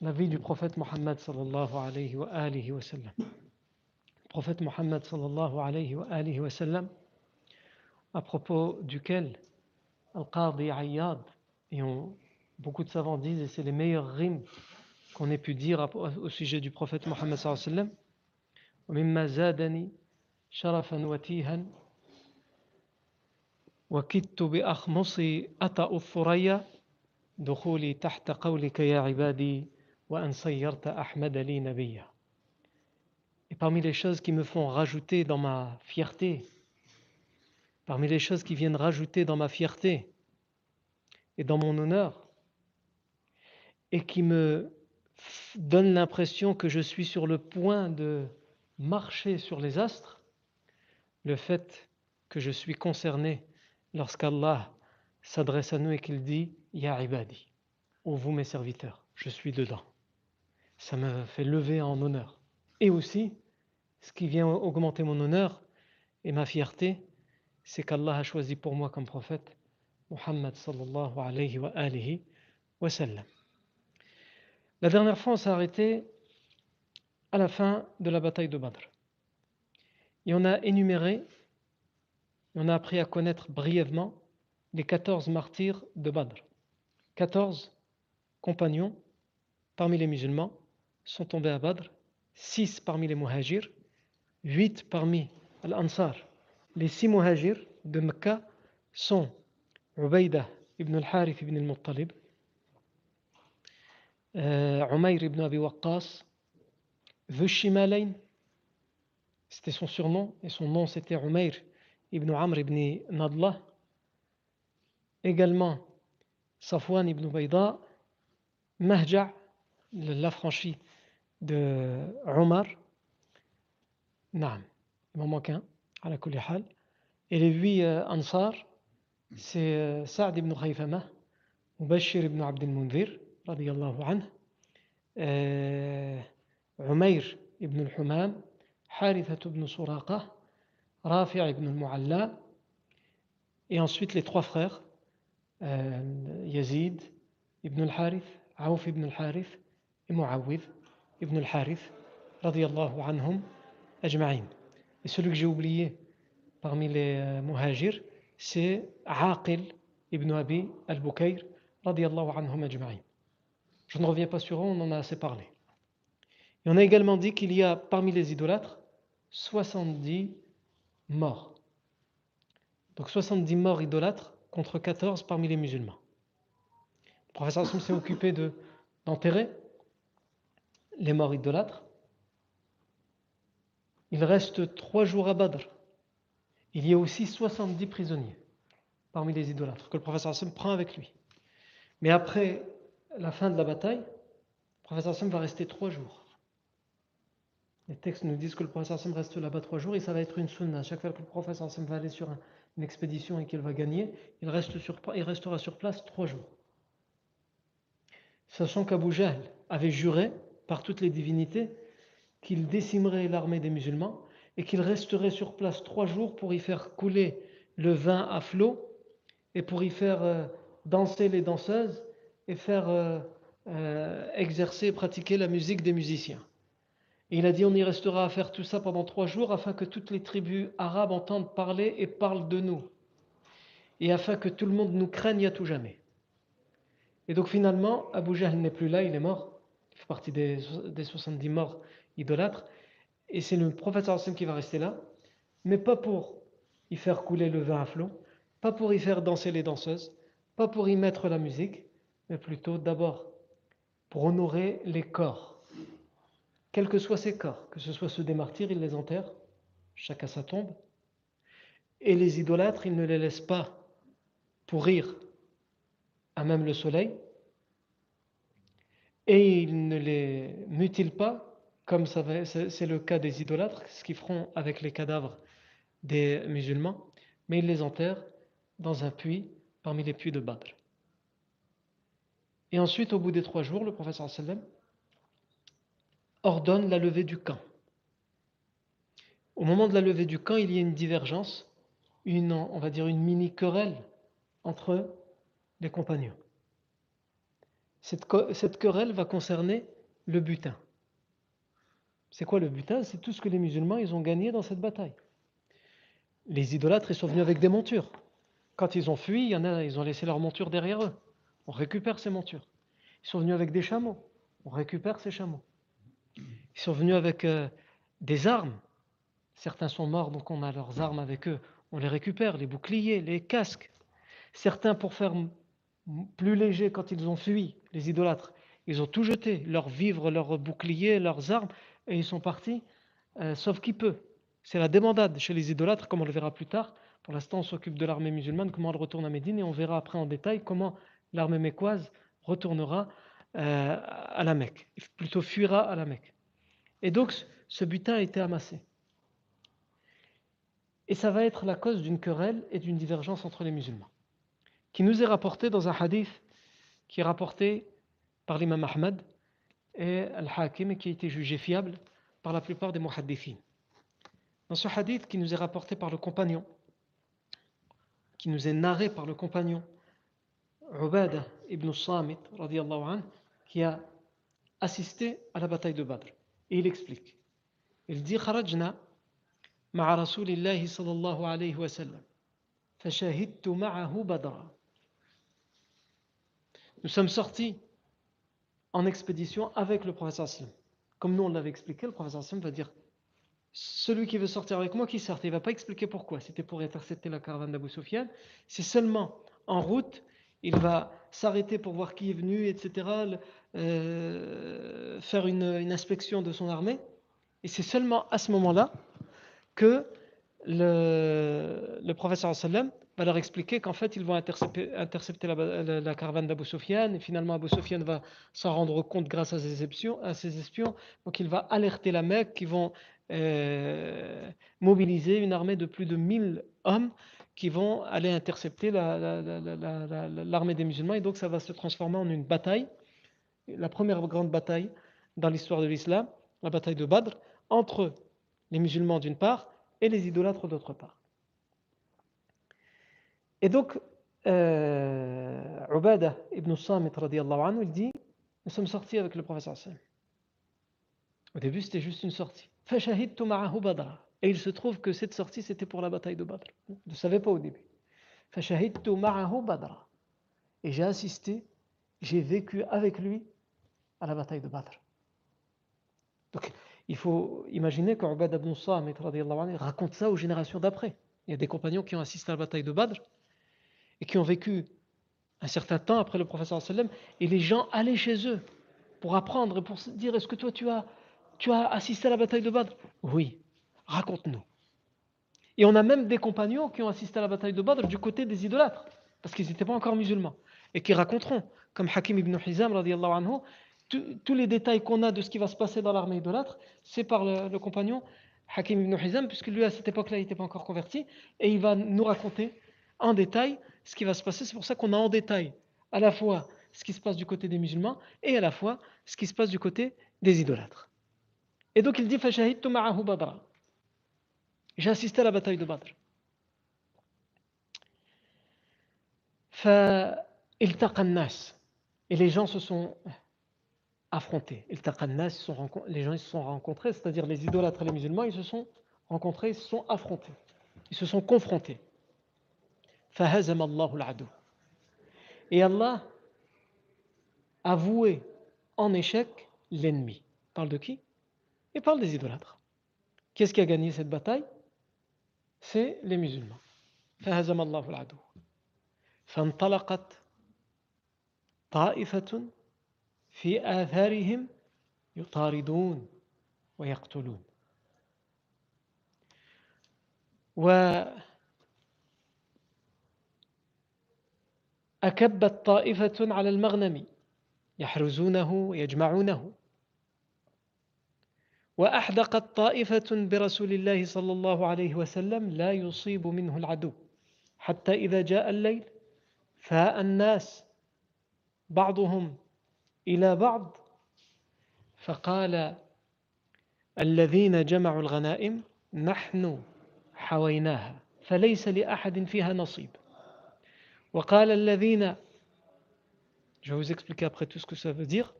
la vie du prophète Mohammed sallallahu alayhi wa alihi wa sallam. Le prophète Mohammed sallallahu alayhi wa alihi wa sallam, à propos duquel Al-Qadi Ayyad, et on, beaucoup de savants disent, et c'est les meilleurs rimes qu'on ait pu dire au sujet du prophète Mohammed sallallahu alayhi wa sallam, شرفا وتيها وكدت بأخمصي أطأ الثريا دخولي تحت قولك يا عبادي Et parmi les choses qui me font rajouter dans ma fierté, parmi les choses qui viennent rajouter dans ma fierté et dans mon honneur, et qui me donnent l'impression que je suis sur le point de marcher sur les astres, le fait que je suis concerné lorsqu'Allah s'adresse à nous et qu'il dit Ya ibadi, ô vous mes serviteurs, je suis dedans. Ça me fait lever en honneur. Et aussi, ce qui vient augmenter mon honneur et ma fierté, c'est qu'Allah a choisi pour moi comme prophète Muhammad sallallahu alayhi wa alihi wa sallam. La dernière fois, on s'est arrêté à la fin de la bataille de Badr. Et on a énuméré, on a appris à connaître brièvement les 14 martyrs de Badr. 14 compagnons parmi les musulmans sont tombés à Badr, 6 parmi les muhajirs, 8 parmi l'Ansar. Les 6 muhajirs de Mecca sont Ubaydah ibn al-Harith ibn al-Muttalib, euh, Umayr ibn Abi Waqqas, Vushimalayn, c'était son surnom, et son nom c'était Umayr ibn Amr ibn Nadlah, également Safwan ibn Bayda, Mahja, l'affranchi de Omar, Naam, il m'en manque un, à la hal. Et les huit euh, Ansar, c'est euh, Sa'd ibn Khayfama, Mubashir ibn Abd al-Munzir, radiyallahu anhu, euh, Umayr ibn al-Humam, Haritha ibn Suraqa, Rafi' ibn al-Mu'alla, et ensuite les trois frères, euh, Yazid ibn al-Harith, Aouf ibn al-Harith et Muawid ibn al-Harith, radiyallahu anhum ajma'in. Et celui que j'ai oublié parmi les euh, muhajirs, c'est Aqil ibn Abi al-Bukayr, radiyallahu anhum ajma'in. Je ne reviens pas sur eux, on en a assez parlé. Et on a également dit qu'il y a parmi les idolâtres 70 morts. Donc 70 morts idolâtres contre 14 parmi les musulmans. Le professeur Hassan s'est occupé d'enterrer les morts idolâtres. Il reste trois jours à Badr. Il y a aussi 70 prisonniers parmi les idolâtres que le professeur Hassan prend avec lui. Mais après la fin de la bataille, le professeur Hassan va rester trois jours. Les textes nous disent que le professeur Hassan reste là-bas trois jours et ça va être une sunna. Chaque fois que le professeur Hassan va aller sur une expédition et qu'il va gagner, il, reste sur, il restera sur place trois jours. Sachant qu'Abu Jahl avait juré par toutes les divinités qu'il décimerait l'armée des musulmans et qu'il resterait sur place trois jours pour y faire couler le vin à flot et pour y faire euh, danser les danseuses et faire euh, euh, exercer, pratiquer la musique des musiciens. Et il a dit on y restera à faire tout ça pendant trois jours afin que toutes les tribus arabes entendent parler et parlent de nous et afin que tout le monde nous craigne à tout jamais. Et donc finalement, Abu Jahl n'est plus là, il est mort. Fait partie des, des 70 morts idolâtres. Et c'est le prophète qui va rester là, mais pas pour y faire couler le vin à flot, pas pour y faire danser les danseuses, pas pour y mettre la musique, mais plutôt d'abord pour honorer les corps. Quels que soient ces corps, que ce soit ceux des martyrs, il les enterre, chacun sa tombe, et les idolâtres, il ne les laisse pas pourrir à même le soleil, et il ne les mutile pas comme c'est le cas des idolâtres, ce qu'ils feront avec les cadavres des musulmans, mais ils les enterrent dans un puits parmi les puits de Badr. Et ensuite, au bout des trois jours, le professeur sallam ordonne la levée du camp. Au moment de la levée du camp, il y a une divergence, une, on va dire une mini-querelle entre les compagnons. Cette, querelle va concerner le butin. C'est quoi le butin? C'est tout ce que les musulmans ils ont gagné dans cette bataille. Les idolâtres ils sont venus avec des montures. Quand ils ont fui, ils ont laissé leurs montures derrière eux. On récupère ces montures. Ils sont venus avec des chameaux. On récupère ces chameaux. Ils sont venus avec euh, des armes. Certains sont morts, donc on a leurs armes avec eux. On les récupère, les boucliers, les casques. Certains, pour faire plus léger quand ils ont fui, les idolâtres, ils ont tout jeté, leurs vivres, leurs boucliers, leurs armes, et ils sont partis, euh, sauf qui peut. C'est la demandade chez les idolâtres, comme on le verra plus tard. Pour l'instant, on s'occupe de l'armée musulmane, comment elle retourne à Médine, et on verra après en détail comment l'armée mécoise retournera euh, à la Mecque, plutôt fuira à la Mecque. Et donc, ce butin a été amassé. Et ça va être la cause d'une querelle et d'une divergence entre les musulmans, qui nous est rapporté dans un hadith qui est rapporté par l'imam Ahmad et Al-Hakim qui a été jugé fiable par la plupart des muhaddithin. Dans ce hadith qui nous est rapporté par le compagnon, qui nous est narré par le compagnon Ubada ibn Samit, anhu, qui a assisté à la bataille de Badr. Et il explique. Il dit خرجنا مع رسول الله صلى الله عليه وسلم فشهدت معه بدرا nous sommes sortis en expédition avec le professeur sallam. Comme nous on l'avait expliqué, le professeur sallam va dire celui qui veut sortir avec moi, qui sorte. Il ne va pas expliquer pourquoi. C'était pour intercepter la caravane d'Abu Sufyan. C'est seulement en route, il va s'arrêter pour voir qui est venu, etc., euh, faire une, inspection de son armée. Et c'est seulement à ce moment-là que le, le professeur va leur expliquer qu'en fait, ils vont intercepter, la, caravane d'Abu Sufyan, et finalement Abu Sufyan va s'en rendre compte grâce à ses, espions, à ses espions. Donc il va alerter la Mecque, qui vont euh, mobiliser une armée de plus de 1000 hommes qui vont aller intercepter l'armée des musulmans, et donc ça va se transformer en une bataille, la première grande bataille dans l'histoire de l'islam, la bataille de Badr, entre les musulmans d'une part et les idolâtres d'autre part. Et donc, euh, Ubada ibn Samit, anhu, il dit Nous sommes sortis avec le professeur Sam. Au début, c'était juste une sortie. Et il se trouve que cette sortie, c'était pour la bataille de Badr. Je ne savais pas au début. Et j'ai assisté, j'ai vécu avec lui à la bataille de Badr. Donc, il faut imaginer qu'Ubad ibn Samit raconte ça aux générations d'après. Il y a des compagnons qui ont assisté à la bataille de Badr et qui ont vécu un certain temps après le professeur sallam, et les gens allaient chez eux pour apprendre et pour se dire est-ce que toi tu as, tu as assisté à la bataille de Badr? Oui, raconte-nous. Et on a même des compagnons qui ont assisté à la bataille de Badr du côté des idolâtres, parce qu'ils n'étaient pas encore musulmans, et qui raconteront, comme Hakim ibn Hizam, anhu, tous les détails qu'on a de ce qui va se passer dans l'armée idolâtre, c'est par le, le, compagnon Hakim ibn Hizam, puisque lui à cette époque-là il n'était pas encore converti, et il va nous raconter en détail ce qui va se passer. C'est pour ça qu'on a en détail à la fois ce qui se passe du côté des musulmans et à la fois ce qui se passe du côté des idolâtres. Et donc il dit. J'ai assisté à la bataille de Badr. Et les gens se sont affrontés. Les gens se sont rencontrés, c'est-à-dire les idolâtres et les musulmans, ils se sont rencontrés, ils se sont affrontés. Ils se sont confrontés. Et Allah a voué en échec l'ennemi. Parle de qui Il parle des idolâtres. Qu'est-ce qui a gagné cette bataille C'est les musulmans. فهزم الله العدو فانطلقت طائفة في آثارهم يطاردون ويقتلون وأكبت طائفة على المغنم يحرزونه ويجمعونه. وأحدقت طائفة برسول الله صلى الله عليه وسلم لا يصيب منه العدو. حتى إذا جاء الليل فاء الناس بعضهم إلى بعض فقال الذين جمعوا الغنائم نحن حويناها فليس لأحد فيها نصيب. وقال الذين Je vous expliquer après tout ce que ça veut dire.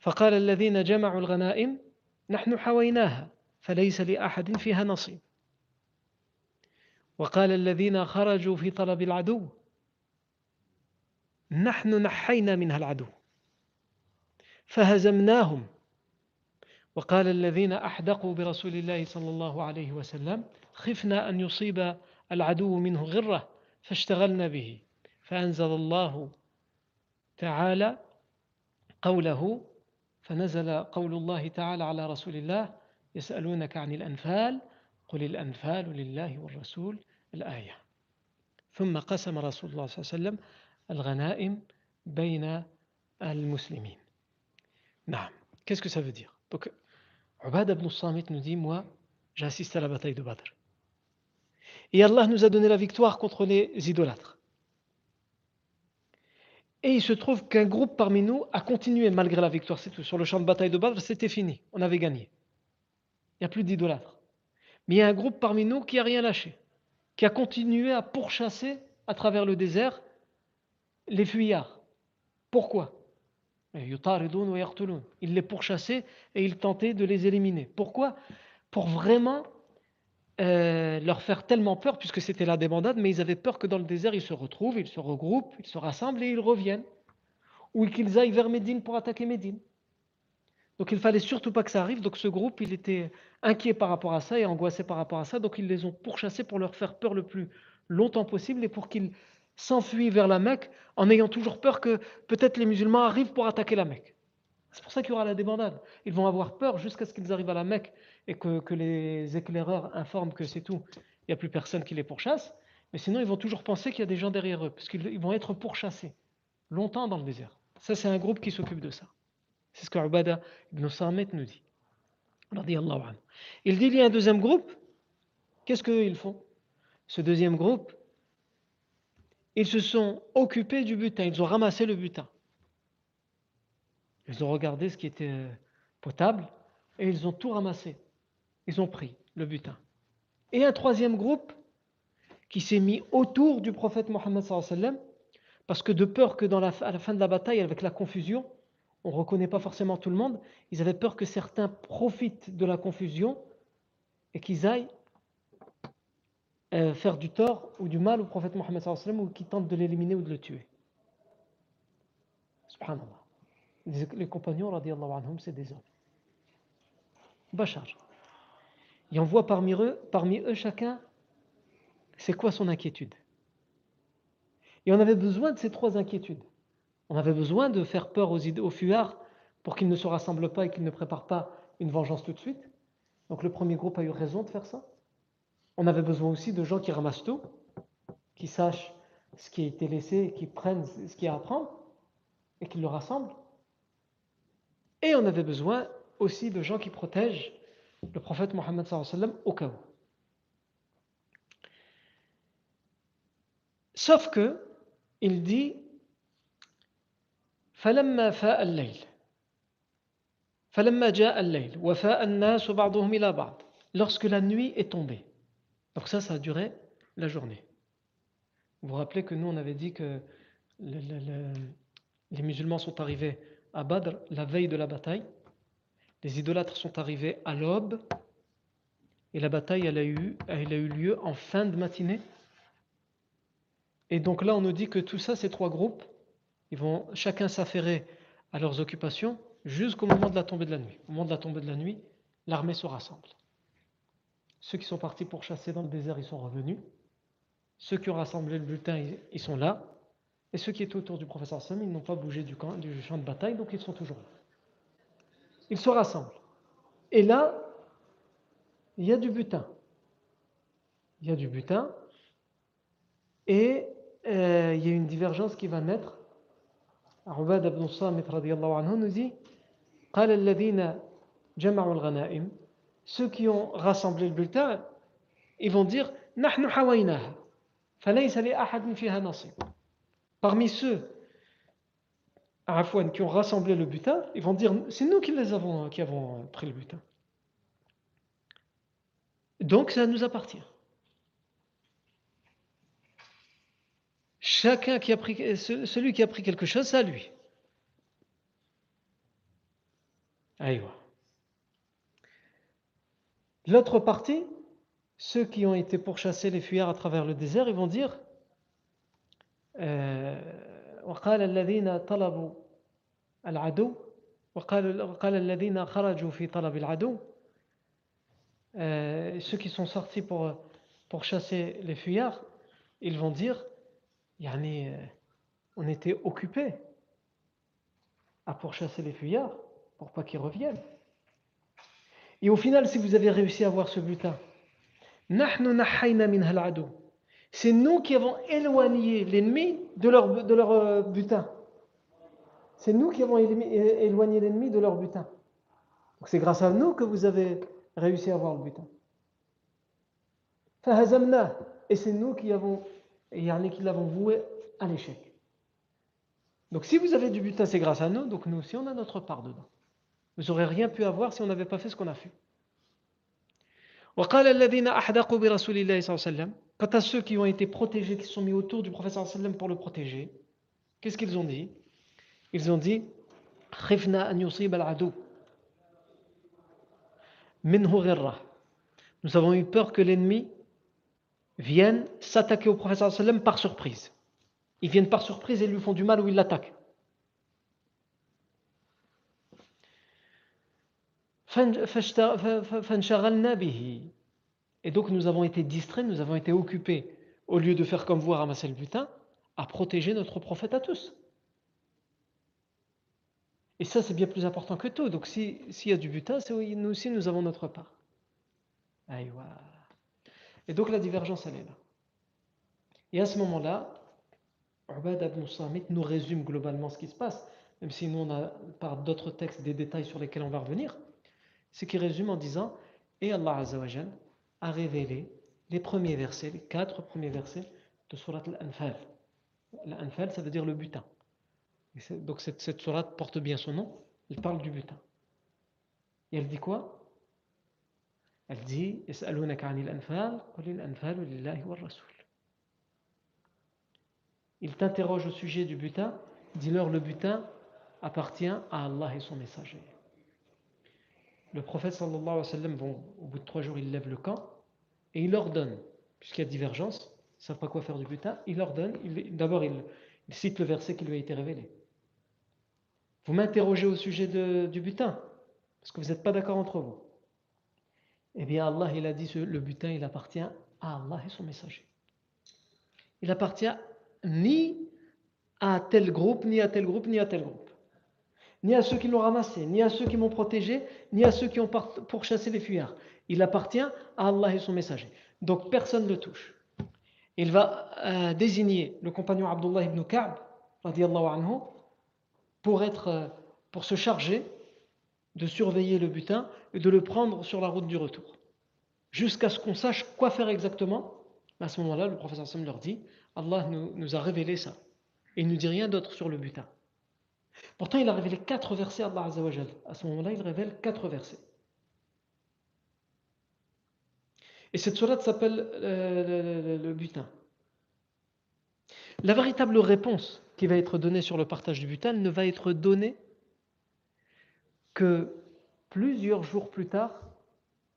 فقال الذين جمعوا الغنائم نحن حويناها فليس لأحد فيها نصيب. وقال الذين خرجوا في طلب العدو نحن نحينا منها العدو. فهزمناهم. وقال الذين أحدقوا برسول الله صلى الله عليه وسلم خفنا أن يصيب العدو منه غرة. فاشتغلنا به. فأنزل الله تعالى قوله فنزل قول الله تعالى على رسول الله يسألونك عن الأنفال قل الأنفال لله والرسول الآية. ثم قسم رسول الله صلى الله عليه وسلم الغنائم بين المسلمين. نعم. Qu'est-ce que ça veut dire? Donc, Ubad ibn Samit nous. Et Allah nous a donné la victoire contre les idolâtres. Et il se trouve qu'un groupe parmi nous a continué malgré la victoire. Sur le champ de bataille de Badr, c'était fini, on avait gagné. Il n'y a plus d'idolâtres. Mais il y a un groupe parmi nous qui n'a rien lâché, qui a continué à pourchasser à travers le désert les fuyards. Pourquoi? Ils les pourchassaient et ils tentaient de les éliminer. Pourquoi? Pour vraiment euh, leur faire tellement peur, puisque c'était la débandade, mais ils avaient peur que dans le désert, ils se retrouvent, ils se regroupent, ils se rassemblent et ils reviennent. Ou qu'ils aillent vers Médine pour attaquer Médine. Donc il fallait surtout pas que ça arrive. Donc ce groupe, il était inquiet par rapport à ça et angoissé par rapport à ça. Donc ils les ont pourchassés pour leur faire peur le plus longtemps possible et pour qu'ils s'enfuient vers la Mecque en ayant toujours peur que peut-être les musulmans arrivent pour attaquer la Mecque. C'est pour ça qu'il y aura la débandade. Ils vont avoir peur jusqu'à ce qu'ils arrivent à la Mecque et que, les éclaireurs informent que c'est tout, il n'y a plus personne qui les pourchasse, mais sinon ils vont toujours penser qu'il y a des gens derrière eux, parce qu'ils vont être pourchassés longtemps dans le désert. Ça, c'est un groupe qui s'occupe de ça. C'est ce que Ubada ibn Samet nous dit. Il dit il y a un deuxième groupe. Qu'est-ce qu'ils font? Ce deuxième groupe, ils se sont occupés du butin, ils ont ramassé le butin. Ils ont regardé ce qui était potable et ils ont tout ramassé. Ils ont pris le butin. Et un troisième groupe qui s'est mis autour du prophète Mohammed parce que de peur que la, à la fin de la bataille, avec la confusion, on ne reconnaît pas forcément tout le monde, ils avaient peur que certains profitent de la confusion et qu'ils aillent euh, faire du tort ou du mal au prophète Mohammed ou qu'ils tentent de l'éliminer ou de le tuer. Subhanallah. Les, compagnons, c'est des hommes. Bachar. Et on voit parmi eux, parmi eux chacun, c'est quoi son inquiétude? Et on avait besoin de ces trois inquiétudes. On avait besoin de faire peur aux, aux fuyards pour qu'ils ne se rassemblent pas et qu'ils ne préparent pas une vengeance tout de suite. Donc le premier groupe a eu raison de faire ça. On avait besoin aussi de gens qui ramassent tout, qui sachent ce qui a été laissé, qui prennent ce qu'il y a à prendre et qui le rassemblent. Et on avait besoin aussi de gens qui protègent le prophète Mohammed au cas où. Sauf que, il dit فلما فاء الليل فلما جاء الليل وفاء الناس بعضهم إلى بعض lorsque la nuit est tombée. Donc ça, ça a duré la journée. Vous vous rappelez que nous, on avait dit que les musulmans sont arrivés à Badr la veille de la bataille. Les idolâtres sont arrivés à l'aube. Et la bataille, elle a, eu, elle a eu lieu en fin de matinée. Et donc là, on nous dit que tout ça, ces trois groupes, ils vont chacun s'affairer à leurs occupations jusqu'au moment de la tombée de la nuit. Au moment de la tombée de la nuit, l'armée se rassemble. Ceux qui sont partis pour chasser dans le désert, ils sont revenus. Ceux qui ont rassemblé le bulletin, ils sont là. Et ceux qui étaient autour du professeur Sam, ils n'ont pas bougé du, camp, du champ de bataille, donc ils sont toujours là. Ils se rassemblent. Et là, il y a du butin. Il y a du butin. Et euh, il y a une divergence qui va naître. Ubad ibn Samit anhu nous dit قال الذين جمعوا الغنائم ceux qui ont rassemblé le bulletin ils vont dire نحن حويناها فليس لأحد فيها نصيب Parmi ceux qui ont rassemblé le butin, ils vont dire c'est nous qui les avons avons pris le butin. Donc ça nous appartient. Chacun qui a pris celui qui a pris quelque chose, c'est à lui. L'autre partie, ceux qui ont été pourchassés les fuyards à travers le désert, ils vont dire وقال الذين طلبوا العدو وقال وقال الذين خرجوا في طلب العدو ceux qui sont sortis pour, pour chasser les fuyards, ils vont dire yani, on était occupés à pourchasser les fuyards pour pas qu'ils reviennent. Et au final, si vous avez réussi à avoir ce butin, نحن نحينا منها العدو c'est nous qui avons éloigné l'ennemi de leur, de leur euh, butin. C'est nous qui avons éloigné l'ennemi de leur butin. Donc c'est grâce à nous que vous avez réussi à avoir le butin. Et c'est nous qui avons, qui l'avons voué à l'échec. Donc si vous avez du butin, c'est grâce à nous, donc nous aussi on a notre part dedans. Vous n'aurez rien pu avoir si on n'avait pas fait ce qu'on a fait. Quant à ceux qui ont été protégés, qui sont mis autour du professeur sallam pour le protéger, qu'est-ce qu'ils ont dit? Ils ont dit Nous avons eu peur que l'ennemi vienne s'attaquer au professeur sallam par surprise. Ils viennent par surprise et lui font du mal ou ils l'attaquent. Et donc nous avons été distraits, nous avons été occupés, au lieu de faire comme vous ramasser le butin, à protéger notre prophète à tous. Et ça, c'est bien plus important que tout. Donc s'il y a du butin, c'est nous aussi, nous avons notre part. Et donc la divergence, elle est là. Et à ce moment-là, Ubad ibn Samit nous résume globalement ce qui se passe, même si nous on a par d'autres textes des détails sur lesquels on va revenir. C'est qu'il résume en disant Et Allah Azzawajal a révélé les premiers versets, les quatre premiers versets de Surat Al-Anfal. L'Anfal, ça veut dire le butin. donc cette, cette surat porte bien son nom, elle parle du butin. Et elle dit quoi? Elle dit Il t'interroge au sujet du butin, dis-leur le butin appartient à Allah et son messager le prophète sallallahu alayhi wa sallam, bon, au bout de trois jours, il lève le camp et il ordonne, puisqu'il y a divergence, ils ne savent pas quoi faire du butin, il ordonne, d'abord il, cite le verset qui lui a été révélé. Vous m'interrogez au sujet du butin, parce que vous n'êtes pas d'accord entre vous. Eh bien, Allah, il a dit, le butin, il appartient à Allah et son messager. Il appartient ni à tel groupe, ni à tel groupe, ni à tel groupe ni à ceux qui l'ont ramassé, ni à ceux qui m'ont protégé, ni à ceux qui ont pourchassé les fuyards. Il appartient à Allah et son messager. Donc personne ne le touche. Il va euh, désigner le compagnon Abdullah ibn Ka'b, anhu, pour, être, euh, pour se charger de surveiller le butin et de le prendre sur la route du retour. Jusqu'à ce qu'on sache quoi faire exactement. À ce moment-là, le professeur Sam leur dit Allah nous, a révélé ça. Il ne dit rien d'autre sur le butin. Pourtant, il a révélé quatre versets à Allah Azzawajal. À ce moment-là, il révèle quatre versets. Et cette sourate s'appelle euh, le, butin. La véritable réponse qui va être donnée sur le partage du butin ne va être donnée que plusieurs jours plus tard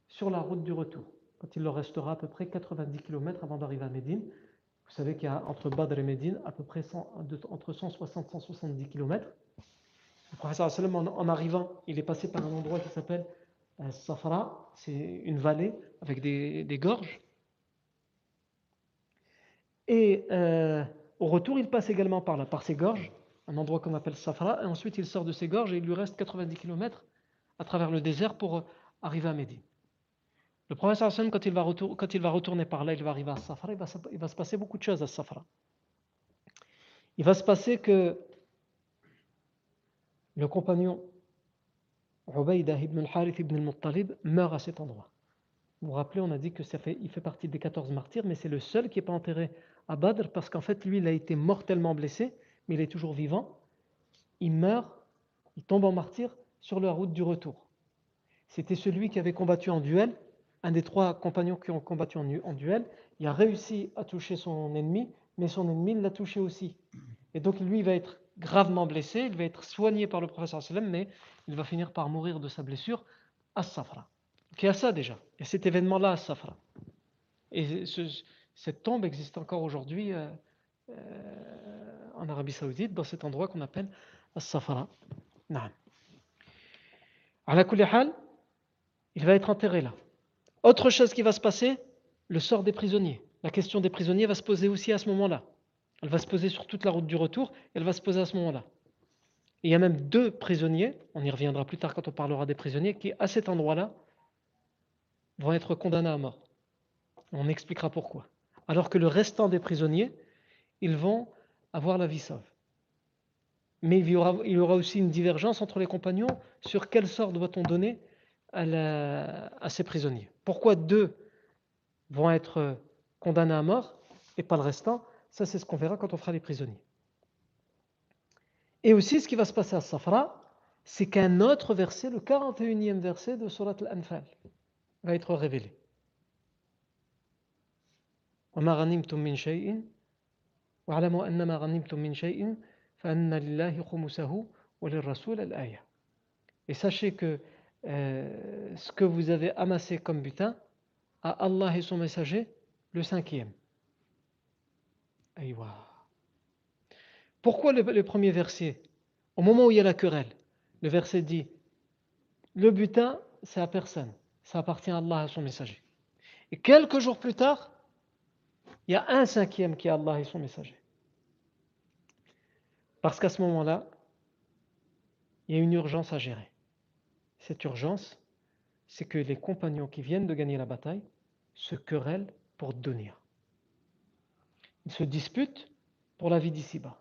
sur la route du retour, quand il leur restera à peu près 90 km avant d'arriver à Médine. Vous savez qu'il y a entre Badr et Médine à peu près entre 160 et 170 km. Le professeur en, en arrivant, il est passé par un endroit qui s'appelle euh, Safra, c'est une vallée avec des, gorges. Et euh, au retour, il passe également par là, par ces gorges, un endroit qu'on appelle Safra, et ensuite il sort de ces gorges et il lui reste 90 km à travers le désert pour euh, arriver à Médine. Le professeur Hassan, quand il, va retourner par là, il va arriver à Safra, il va se passer beaucoup de choses à Safra. Il va se passer que le compagnon Ubaydah ibn al-Harith ibn al-Muttalib meurt à cet endroit. Vous vous rappelez, on a dit que ça fait, il fait partie des 14 martyrs, mais c'est le seul qui n'est pas enterré à Badr parce qu'en fait, lui, il a été mortellement blessé, mais il est toujours vivant. Il meurt, il tombe en martyr sur la route du retour. C'était celui qui avait combattu en duel, un des trois compagnons qui ont combattu en, duel. Il a réussi à toucher son ennemi, mais son ennemi l'a touché aussi. Et donc, lui, il va être gravement blessé, il va être soigné par le professeur sallam, mais il va finir par mourir de sa blessure à Safra. Il y a ça déjà, il y a cet événement-là à Safra. Et cette tombe existe encore aujourd'hui euh, euh, en Arabie Saoudite, dans cet endroit qu'on appelle la il va être enterré là. Autre chose qui va se passer, le sort des prisonniers. La question des prisonniers va se poser aussi à ce moment-là. Elle va se poser sur toute la route du retour, et elle va se poser à ce moment-là. Il y a même deux prisonniers, on y reviendra plus tard quand on parlera des prisonniers, qui à cet endroit-là vont être condamnés à mort. On expliquera pourquoi. Alors que le restant des prisonniers, ils vont avoir la vie sauve. Mais il y aura, aussi une divergence entre les compagnons sur quel sort doit-on donner à ces prisonniers. Pourquoi deux vont être condamnés à mort et pas le restant? Ça, c'est ce qu'on verra quand on fera les prisonniers. Et aussi, ce qui va se passer à Safra, c'est qu'un autre verset, le 41e verset de Surat Al-Anfal, va être révélé. Et sachez que euh, ce que vous avez amassé comme butin, à Allah et son messager, le cinquième. Pourquoi le, premier verset? Au moment où il y a la querelle, le verset dit Le butin, c'est à personne, ça appartient à Allah et à son messager. Et quelques jours plus tard, il y a un cinquième qui est Allah et son messager. Parce qu'à ce moment-là, il y a une urgence à gérer. Cette urgence, c'est que les compagnons qui viennent de gagner la bataille se querellent pour donner. Ils se disputent pour la vie d'ici-bas.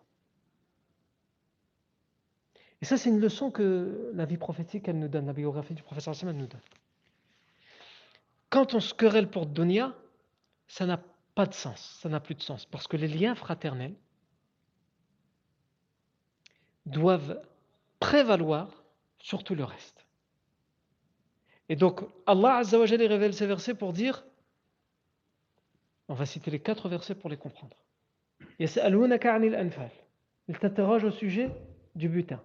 Et ça, c'est une leçon que la vie prophétique, elle nous donne, la biographie du professeur Hassan, nous donne. Quand on se querelle pour Dunya, ça n'a pas de sens, ça n'a plus de sens, parce que les liens fraternels doivent prévaloir sur tout le reste. Et donc, Allah Azzawajal révèle ces versets pour dire, on va citer les quatre versets pour les comprendre. Il t'interroge au sujet du butin.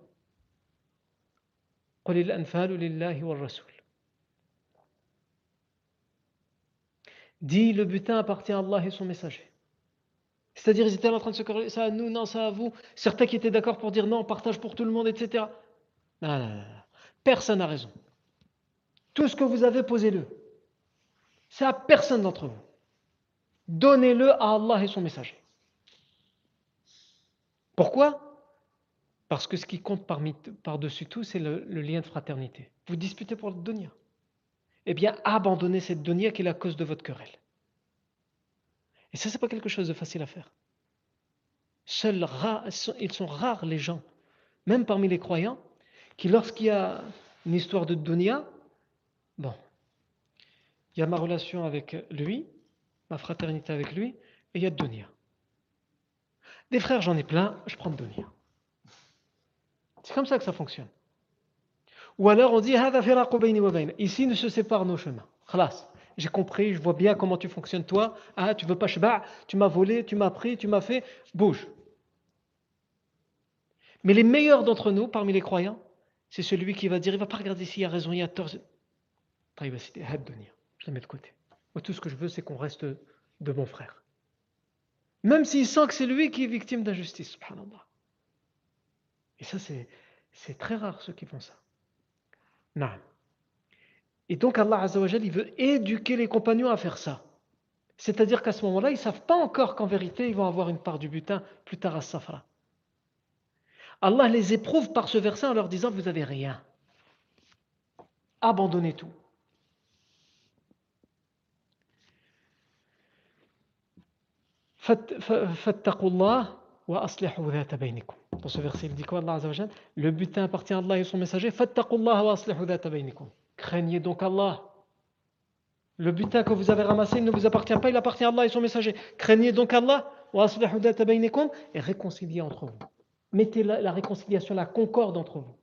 Dit le butin appartient à Allah et son messager. C'est-à-dire, ils étaient en train de se corriger, ça à nous, non, ça à vous. Certains qui étaient d'accord pour dire non, partage pour tout le monde, etc. Non, Personne n'a raison. Tout ce que vous avez, posez-le. C'est à personne d'entre vous. Donnez-le à Allah et son messager. Pourquoi? Parce que ce qui compte par-dessus tout, c'est le, lien de fraternité. Vous disputez pour le donia. Eh bien, abandonnez cette donia qui est la cause de votre querelle. Et ça, n'est pas quelque chose de facile à faire. Seuls ils sont rares les gens, même parmi les croyants, qui lorsqu'il y a une histoire de donia, bon, il y a ma relation avec lui, ma fraternité avec lui, et il y a. Des frères, j'en ai plein, je prends donia. C'est comme ça que ça fonctionne. Ou alors on dit Ici ne se séparent nos chemins. j'ai compris, je vois bien comment tu fonctionnes toi. Ah, tu veux pas tu m'as volé, tu m'as pris, tu m'as fait, bouge. Mais les meilleurs d'entre nous, parmi les croyants, c'est celui qui va dire, il va pas regarder s'il y a raison, il y a tort. Je la mets de côté. Tout ce que je veux, c'est qu'on reste de mon frère. Même s'il sent que c'est lui qui est victime d'injustice, subhanallah. Et ça, c'est très rare ceux qui font ça. Non. Et donc Allah Azzawajal, il veut éduquer les compagnons à faire ça. C'est-à-dire qu'à ce moment-là, ils ne savent pas encore qu'en vérité, ils vont avoir une part du butin plus tard à Safra. Allah les éprouve par ce verset en leur disant, vous n'avez rien. Abandonnez tout. Dans ce verset, il dit quoi Allah Le butin appartient à Allah et son messager. Craignez donc Allah. Le butin que vous avez ramassé, ne vous appartient pas, il appartient à Allah et son messager. Craignez donc Allah et réconciliez entre vous. Mettez la, réconciliation, la concorde entre vous.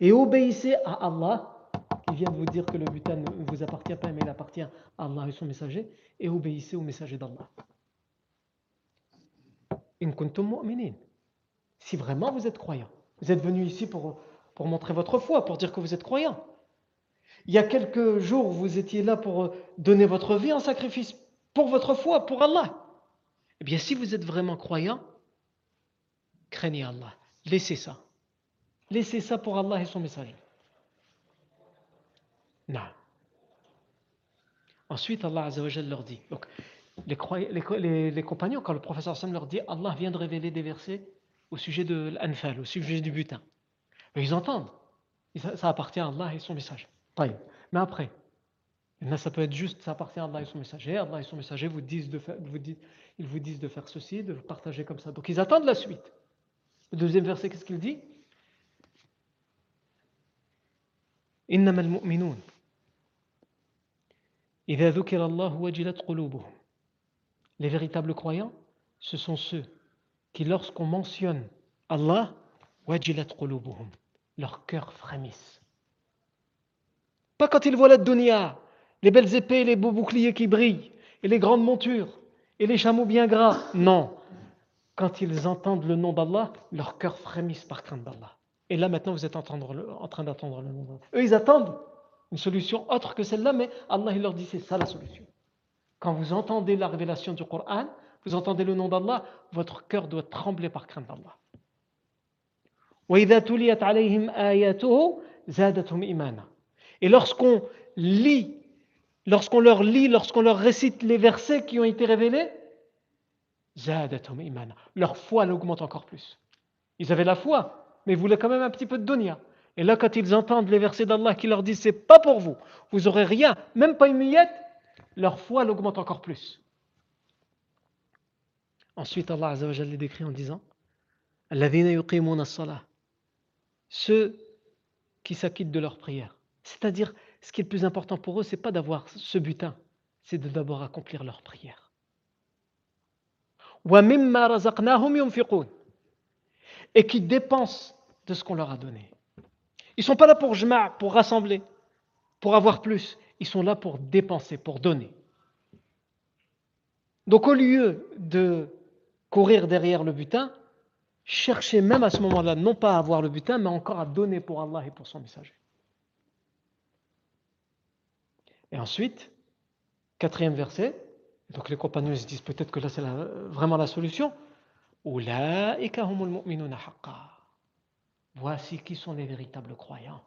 Et obéissez à Allah qui vient de vous dire que le butin ne vous appartient pas, mais il appartient à Allah et son messager, et obéissez au messager d'Allah. Si vraiment vous êtes croyant, vous êtes venu ici pour, pour montrer votre foi, pour dire que vous êtes croyant. Il y a quelques jours, vous étiez là pour donner votre vie en sacrifice pour votre foi, pour Allah. Eh bien, si vous êtes vraiment croyant, craignez Allah. Laissez ça. Laissez ça pour Allah et son messager. Non. Ensuite, Allah Azzawajal leur dit. Donc, les, compagnons, quand le professeur Sam leur dit Allah vient de révéler des versets au sujet de l'anfal, au sujet du butin. Ils entendent. Ça, appartient à Allah et son message. Mais après, ça peut être juste, ça appartient à Allah et son messager. Allah et son messager vous disent de faire, ils vous disent de faire ceci, de partager comme ça. Donc ils attendent la suite. Le deuxième verset, qu'est-ce qu'il dit? Les véritables croyants, ce sont ceux qui, lorsqu'on mentionne Allah, leur cœur frémisse. Pas quand ils voient la dunya, les belles épées, les beaux boucliers qui brillent, et les grandes montures, et les chameaux bien gras. Non. Quand ils entendent le nom d'Allah, leur cœur frémisse par crainte d'Allah. Et là, maintenant, vous êtes en train d'attendre le nom. Eux, ils attendent une solution autre que celle-là, mais Allah, il leur dit, c'est ça la solution. Quand vous entendez la révélation du Coran, vous entendez le nom d'Allah, votre cœur doit trembler par crainte d'Allah. Et lorsqu'on lit, lorsqu'on leur lit, lorsqu'on leur récite les versets qui ont été révélés, leur foi augmente encore plus. Ils avaient la foi, mais ils voulaient quand même un petit peu de dunya. Et là, quand ils entendent les versets d'Allah qui leur disent c'est pas pour vous, vous aurez rien, même pas une miette, leur foi augmente encore plus. Ensuite, Allah Azzawajal les décrit en disant ceux qui s'acquittent de leur prière. C'est-à-dire, ce qui est le plus important pour eux, c'est pas d'avoir ce butin, c'est de d'abord accomplir leur prière et qui dépensent de ce qu'on leur a donné. Ils ne sont pas là pour jma, pour rassembler, pour avoir plus. Ils sont là pour dépenser, pour donner. Donc au lieu de courir derrière le butin, cherchez même à ce moment-là non pas à avoir le butin, mais encore à donner pour Allah et pour son messager. Et ensuite, quatrième verset, donc les compagnons se disent peut-être que là c'est vraiment la solution. Voici qui sont les véritables croyants.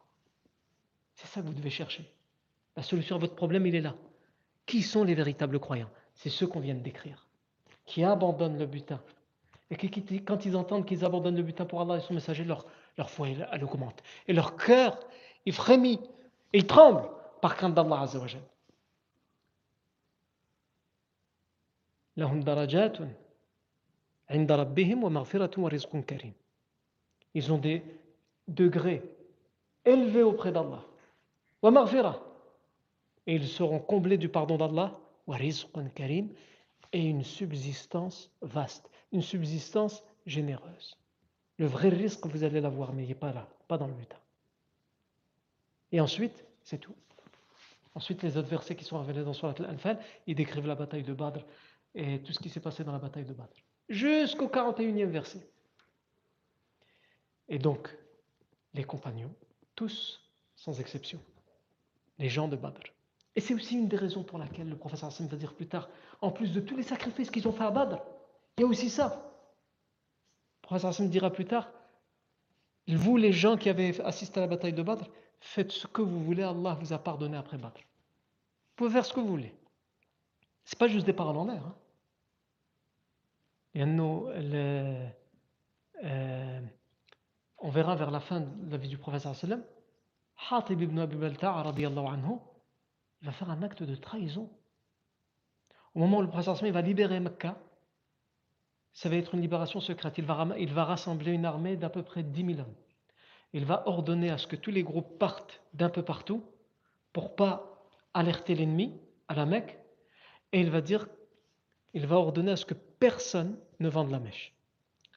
C'est ça que vous devez chercher. La solution à votre problème, il est là. Qui sont les véritables croyants? C'est ceux qu'on vient de décrire, qui abandonnent le butin. Et qui, quand ils entendent qu'ils abandonnent le butin pour Allah et son messager, leur, leur foi, elle, augmente. Et leur cœur, il frémit, et il tremble par crainte d'Allah Azzawajal. Ils ont des degrés élevés auprès d'Allah. Et ils seront comblés du pardon d'Allah et une subsistance vaste, une subsistance généreuse. Le vrai risque, vous allez l'avoir, mais il n'est pas là, pas dans le butin. Et ensuite, c'est tout. Ensuite, les autres versets qui sont révélés dans Surat Al-Anfal, ils décrivent la bataille de Badr et tout ce qui s'est passé dans la bataille de Badr. Jusqu'au 41e verset. Et donc, les compagnons, tous, sans exception, les gens de Badr. Et c'est aussi une des raisons pour laquelle le professeur Hassan va dire plus tard, en plus de tous les sacrifices qu'ils ont fait à Badr, il y a aussi ça. Le professeur Hassan dira plus tard, vous les gens qui avez assisté à la bataille de Badr, faites ce que vous voulez, Allah vous a pardonné après Badr. Vous pouvez faire ce que vous voulez. C'est pas juste des paroles en l'air. Hein. Euh, on verra vers la fin de la vie du prophète Hatib ibn Abi Balta'a il va faire un acte de trahison. Au moment où le prophète sallam va libérer Mecca, ça va être une libération secrète. Il va, il va rassembler une armée d'à peu près 10 000 hommes. Il va ordonner à ce que tous les groupes partent d'un peu partout pour pas alerter l'ennemi à la Mecque. Et il va dire, il va ordonner à ce que personne ne vende la mèche.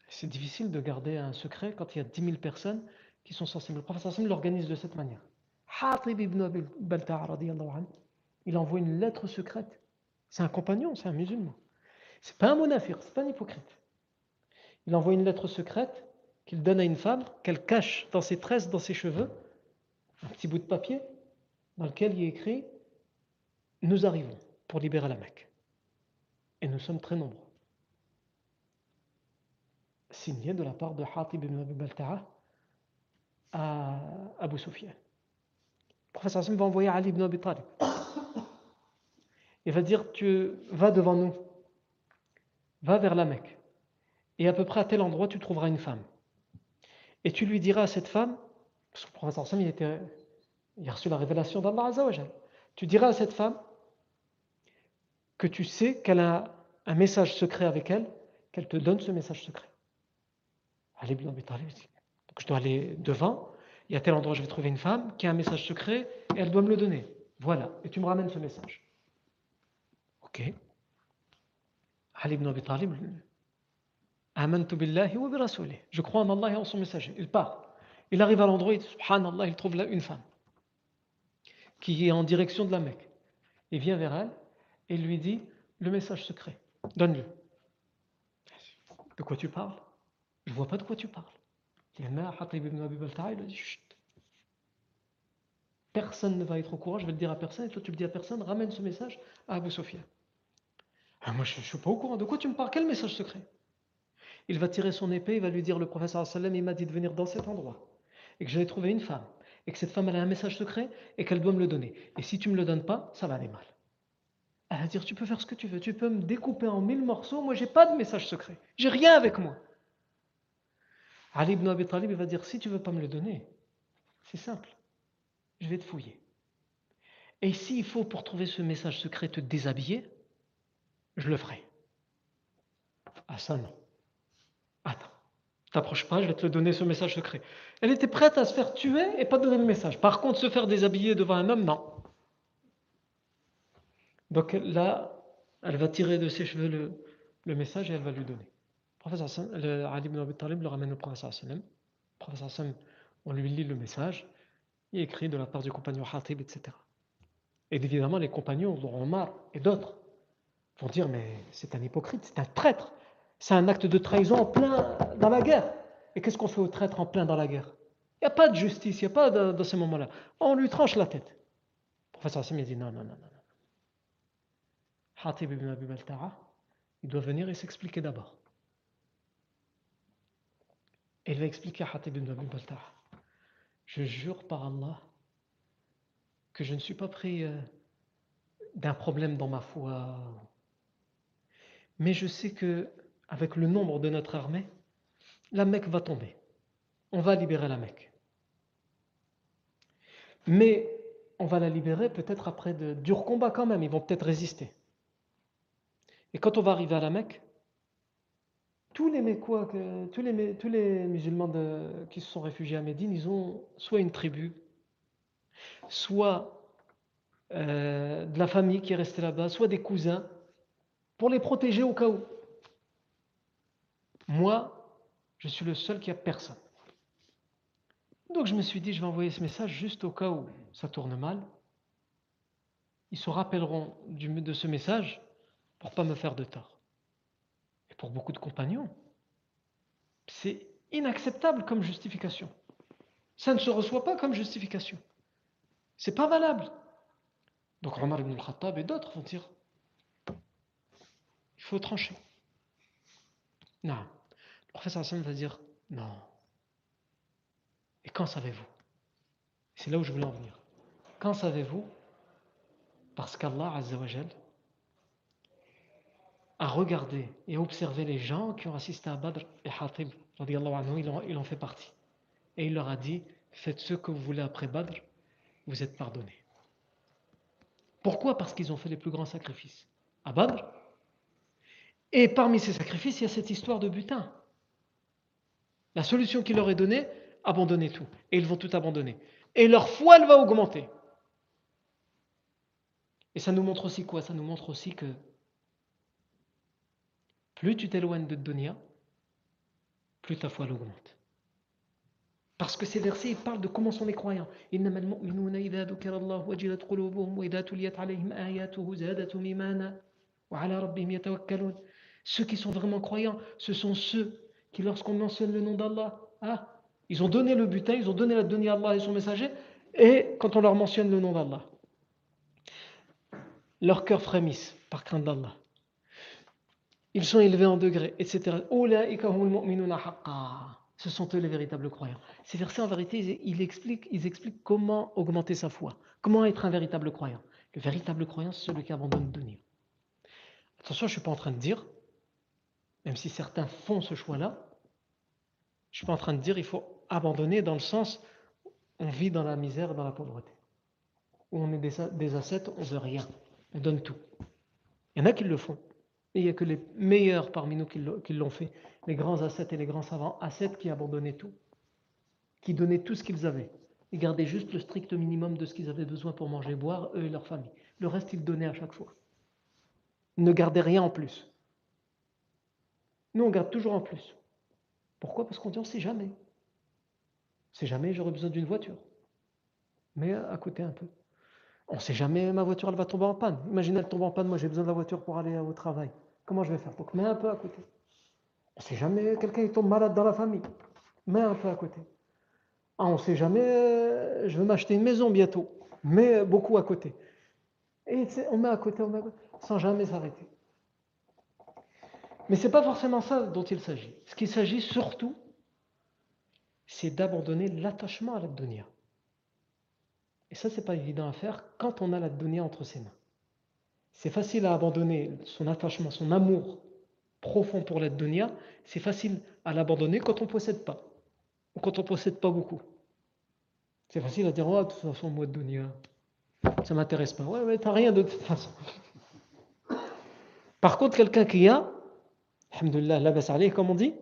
C'est difficile de garder un secret quand il y a 10 000 personnes qui sont sensibles. Le prophète l'organise de cette manière. Hatib ibn Abi il envoie une lettre secrète. C'est un compagnon, c'est un musulman. C'est pas un monafir, c'est pas un hypocrite. Il envoie une lettre secrète qu'il donne à une femme, qu'elle cache dans ses tresses, dans ses cheveux, un petit bout de papier dans lequel il écrit Nous arrivons pour libérer la Mecque. Et nous sommes très nombreux. Signé de la part de Hatib ibn Abi Balta'a à Abu Sufyan. Le professeur Hassan va envoyer Ali ibn Abi Talib. Il va dire Tu vas devant nous, va vers la Mecque, et à peu près à tel endroit tu trouveras une femme. Et tu lui diras à cette femme, parce que le professeur Hassan il, a reçu la révélation d'Allah Azzawajal, tu diras à cette femme que tu sais qu'elle a un message secret avec elle, qu'elle te donne ce message secret. Ibn Talib Donc je dois aller devant, et à tel endroit je vais trouver une femme qui a un message secret et elle doit me le donner. Voilà, et tu me ramènes ce message. Ok. Ali ibn Abi Talib, je crois en Allah et en son messager. Il part. Il arrive à l'endroit, il subhanallah, il trouve là une femme qui est en direction de la Mecque. Il vient vers elle et lui dit le message secret. Donne-le. De quoi tu parles? Je ne vois pas de quoi tu parles. Personne ne va être au courant, je vais le dire à personne, et toi tu le dis à personne, ramène ce message à Abu Sofia. Moi je ne suis pas au courant, de quoi tu me parles? Quel message secret? Il va tirer son épée, il va lui dire, le professeur sallam, il m'a dit de venir dans cet endroit, et que j'allais trouver une femme, et que cette femme elle a un message secret, et qu'elle doit me le donner. Et si tu ne me le donnes pas, ça va aller mal. Elle va dire, tu peux faire ce que tu veux, tu peux me découper en mille morceaux, moi j'ai pas de message secret, j'ai rien avec moi. Ali ibn Abi Talib va dire, si tu veux pas me le donner, c'est simple, je vais te fouiller. Et s'il faut pour trouver ce message secret te déshabiller, je le ferai. Ah ça non. Attends, t'approches pas, je vais te donner ce message secret. Elle était prête à se faire tuer et pas donner le message. Par contre, se faire déshabiller devant un homme, non. Donc là, elle va tirer de ses cheveux le, message et elle va lui donner. Le Ali ibn Abi Talib le ramène au professeur Le professeur on lui lit le message, il écrit de la part du compagnon Hatib, etc. Et évidemment, les compagnons, Omar et d'autres, vont dire Mais c'est un hypocrite, c'est un traître, c'est un acte de trahison en plein dans la guerre. Et qu'est-ce qu'on fait aux traîtres en plein dans la guerre? Il n'y a pas de justice, il n'y a pas de, dans ce moment-là. On lui tranche la tête. Le professeur Hassan dit Non, non, non, non. Hatib ibn Abi Balta'a, il doit venir et s'expliquer d'abord. Et il va expliquer à Hatib ibn Je jure par Allah que je ne suis pas pris euh, d'un problème dans ma foi. Mais je sais que avec le nombre de notre armée, la Mecque va tomber. On va libérer la Mecque. Mais on va la libérer peut-être après de durs combats quand même. Ils vont peut-être résister. Et quand on va arriver à la Mecque, tous les tous les, tous les musulmans qui se sont réfugiés à Médine, ils ont soit une tribu, soit euh, de la famille qui est restée là-bas, soit des cousins, pour les protéger au cas où. Moi, Je suis le seul qui a personne. Donc je me suis dit, je vais envoyer ce message juste au cas où ça tourne mal. Ils se rappelleront de ce message pour pas me faire de tort. Pour beaucoup de compagnons, c'est inacceptable comme justification. Ça ne se reçoit pas comme justification. C'est pas valable. Donc Omar ibn al-Khattab et d'autres vont dire il faut trancher. Non. Le professeur Hassan va dire non. Et quand savez-vous? C'est là où je voulais en venir. Quand savez-vous? Parce qu'Allah Azzawajal a regardé et observé les gens qui ont assisté à Badr et Hatib, il en fait partie. Et il leur a dit Faites ce que vous voulez après Badr, vous êtes pardonnés. Pourquoi? Parce qu'ils ont fait les plus grands sacrifices. À Badr, et parmi ces sacrifices, il y a cette histoire de butin. La solution qu'il leur est donnée, abandonner tout. Et ils vont tout abandonner. Et leur foi, elle va augmenter. Et ça nous montre aussi quoi? Ça nous montre aussi que plus tu t'éloignes de Dunya, plus ta foi augmente. Parce que ces versets, ils parlent de comment sont les croyants. Ceux qui sont vraiment croyants, ce sont ceux qui, lorsqu'on mentionne le nom d'Allah, ah, ils ont donné le butin, ils ont donné la donnée à Allah et son messager, et quand on leur mentionne le nom d'Allah, leur cœur frémissent par crainte d'Allah. Ils sont élevés en degrés, etc. Ce sont eux les véritables croyants. Ces versets, en vérité, ils expliquent, comment augmenter sa foi, comment être un véritable croyant. Le véritable croyant, c'est celui qui abandonne dunya. Attention, je ne suis pas en train de dire même si certains font ce choix-là, je ne suis pas en train de dire qu'il faut abandonner dans le sens on vit dans la misère, dans la pauvreté. Où on est des, des ascètes, on veut rien, on donne tout. Il y en a qui le font. Et il n'y a que les meilleurs parmi nous qui l'ont fait. Les grands ascètes et les grands savants ascètes qui abandonnaient tout, qui donnaient tout ce qu'ils avaient. Ils gardaient juste le strict minimum de ce qu'ils avaient besoin pour manger et boire, eux et leur famille. Le reste, ils donnaient à chaque fois. Ils ne gardaient rien en plus. Nous, on garde toujours en plus. Pourquoi? Parce qu'on dit on ne sait jamais. On jamais j'aurai besoin d'une voiture. Mais à côté un peu. On ne sait jamais ma voiture elle va tomber en panne. Imaginez elle tombe en panne, moi j'ai besoin de la voiture pour aller au travail. Comment je vais faire Donc mets un peu à côté. On ne sait jamais quelqu'un tombe malade dans la famille. Mets un peu à côté. Ah, on ne sait jamais, euh, je veux m'acheter une maison bientôt. Mets beaucoup à côté. Et on met à côté, on met à côté, sans jamais s'arrêter. Mais ce n'est pas forcément ça dont il s'agit. Ce qu'il s'agit surtout, c'est d'abandonner l'attachement à la dunya. Et ça, c'est pas évident à faire quand on a la dunya entre ses mains. C'est facile à abandonner son attachement, son amour profond pour la dunya. C'est facile à l'abandonner quand on ne possède pas. Ou quand on ne possède pas beaucoup. C'est facile à dire, oh, de toute façon, moi, dunya, ça ne m'intéresse pas. Ouais, mais tu n'as rien de toute façon. Par contre, quelqu'un qui a, Alhamdulillah, la comme on dit.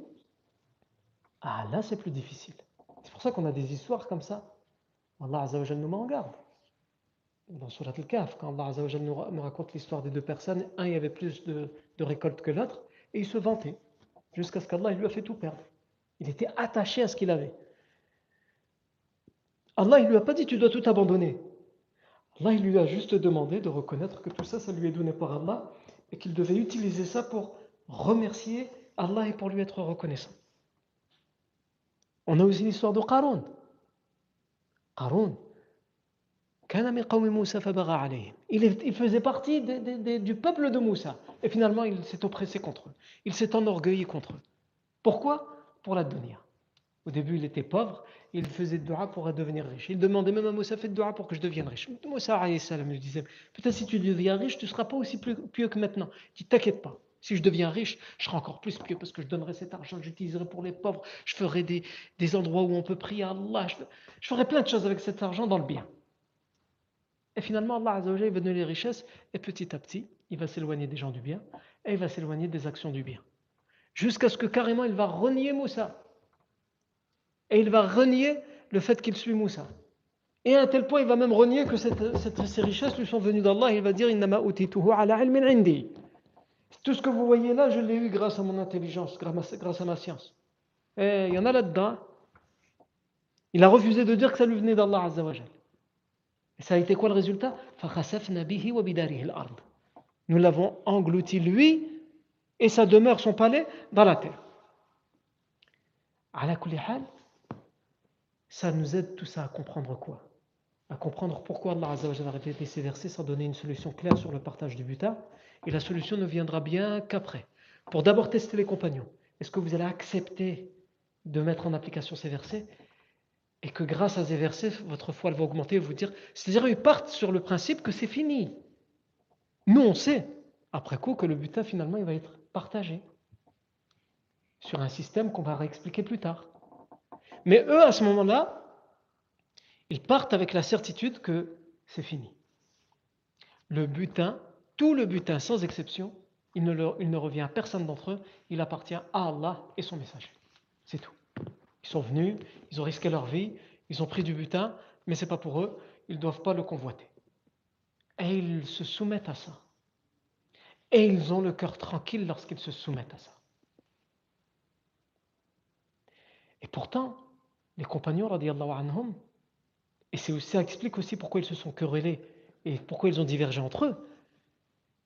Ah là, c'est plus difficile. C'est pour ça qu'on a des histoires comme ça. Allah Azzawajal nous met en garde. Dans Surat al-Kaf, quand Allah nous raconte l'histoire des deux personnes, un y avait plus de, de récolte que l'autre, et il se vantait, jusqu'à ce qu'Allah lui a fait tout perdre. Il était attaché à ce qu'il avait. Allah, il lui a pas dit tu dois tout abandonner. Allah, il lui a juste demandé de reconnaître que tout ça, ça lui est donné par Allah, et qu'il devait utiliser ça pour remercier Allah et pour lui être reconnaissant. On a aussi l'histoire de Qarun. Qarun, il faisait partie du peuple de Moussa. Et finalement, il s'est oppressé contre eux. Il s'est enorgueilli contre eux. Pourquoi? Pour la dunya. Au début, il était pauvre, il faisait dua pour devenir riche. Il demandait même à Moussa, fais dua pour que je devienne riche. Moussa lui disait, peut-être si tu deviens riche, tu ne seras pas aussi pieux que maintenant. Il dit, t'inquiète pas, si je deviens riche, je serai encore plus pieux parce que je donnerai cet argent, j'utiliserai pour les pauvres, je ferai des, des, endroits où on peut prier à Allah, je, ferai plein de choses avec cet argent dans le bien. Et finalement, Allah Azzawajal va donner les richesses et petit à petit, il va s'éloigner des gens du bien et il va s'éloigner des actions du bien. Jusqu'à ce que carrément il va renier Moussa. Et il va renier le fait qu'il suit Moussa. Et à un tel point, il va même renier que ces richesses lui sont venues d'Allah. Il va dire ala. Tout ce que vous voyez là, je l'ai eu grâce à mon intelligence, grâce à ma science. Et il y en a là-dedans. Il a refusé de dire que ça lui venait d'Allah Azzawajal. Et ça a été quoi le résultat? Nous l'avons englouti lui et sa demeure, son palais, dans la terre. Ça nous aide tout ça à comprendre quoi? À comprendre pourquoi Allah a répété ces versets sans donner une solution claire sur le partage du butin. Et la solution ne viendra bien qu'après. Pour d'abord tester les compagnons. Est-ce que vous allez accepter de mettre en application ces versets? Et que grâce à ces versets, votre foi va augmenter et vous dire, c'est-à-dire ils partent sur le principe que c'est fini. Nous, on sait, après coup, que le butin, finalement, il va être partagé sur un système qu'on va réexpliquer plus tard. Mais eux, à ce moment-là, ils partent avec la certitude que c'est fini. Le butin, tout le butin, sans exception, il ne, il ne revient à personne d'entre eux, il appartient à Allah et son messager. C'est tout. Ils sont venus, ils ont risqué leur vie, ils ont pris du butin, mais ce n'est pas pour eux, ils ne doivent pas le convoiter. Et ils se soumettent à ça. Et ils ont le cœur tranquille lorsqu'ils se soumettent à ça. Et pourtant, les compagnons, anhum, et ça explique aussi pourquoi ils se sont querellés et pourquoi ils ont divergé entre eux,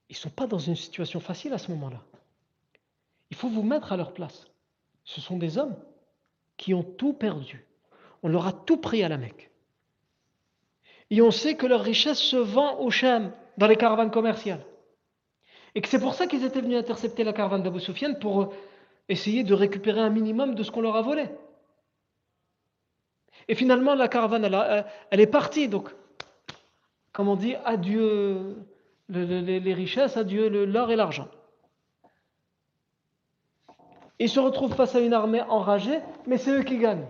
ils ne sont pas dans une situation facile à ce moment-là. Il faut vous mettre à leur place. Ce sont des hommes qui ont tout perdu. On leur a tout pris à la Mecque. Et on sait que leur richesse se vend au Sham, dans les caravanes commerciales. Et que c'est pour ça qu'ils étaient venus intercepter la caravane d'Abu Sufyan pour essayer de récupérer un minimum de ce qu'on leur a volé. Et finalement, la caravane, elle, est partie. Donc, comme on dit, adieu les richesses, adieu l'or et l'argent. Ils se retrouvent face à une armée enragée, mais c'est eux qui gagnent.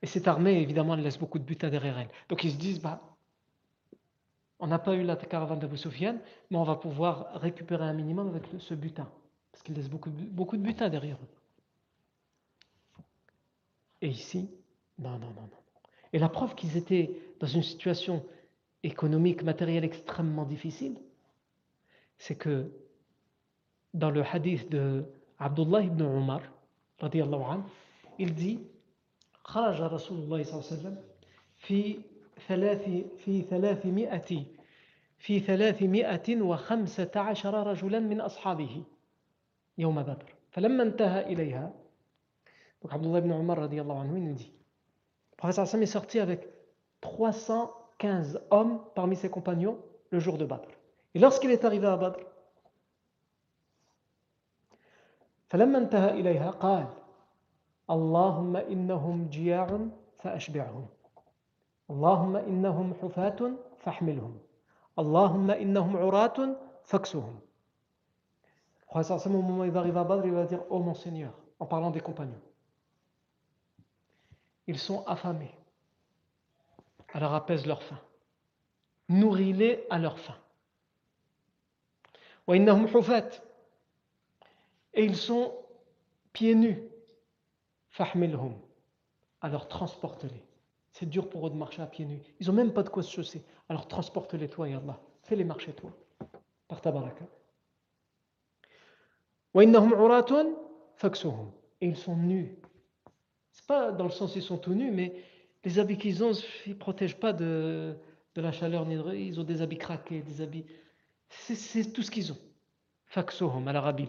Et cette armée, évidemment, elle laisse beaucoup de butin derrière elle. Donc ils se disent, bah, on n'a pas eu la caravane d'Abu Sufyan, mais on va pouvoir récupérer un minimum avec ce butin. Parce qu'ils laissent beaucoup, beaucoup de butin derrière eux. Et ici, non, non, non, non. Et la preuve qu'ils étaient dans une situation économique, matérielle extrêmement difficile, c'est que dans le hadith de عبد الله بن عمر رضي الله عنه الذي خرج رسول الله صلى الله عليه وسلم في ثلاث في 300 في 315 رجلا من أصحابه يوم بدر. فلما انتهى إليها عبد الله بن عمر رضي الله عنه وين دي بروفيسور صلى الله عليه وسلم sorti avec 315 hommes parmi ses compagnons le jour de Badr. Et lorsqu'il est arrivé à Badr فلما انتهى إليها قال اللهم إنهم جياع فأشبعهم اللهم إنهم حفاة فاحملهم اللهم إنهم عراة فاكسهم au moment où il va arriver à Badr, il va dire Oh mon Seigneur, en parlant des compagnons, ils sont affamés, alors apaise leur faim. Nourris-les à leur faim. وإنهم حفاة et ils sont pieds nus. Fahmilhum. Alors transporte-les. C'est dur pour eux de marcher à pieds nus. Ils n'ont même pas de quoi se chausser. Alors transporte-les toi, ya Allah. Fais-les marcher toi. Par ta baraka. Et ils sont nus. C'est pas dans le sens ils sont tout nus, mais les habits qu'ils ont, ils ne protègent pas de, de la chaleur. Ils ont des habits craqués, des habits. C'est tout ce qu'ils ont. Faksuhum, à l'arabe. Et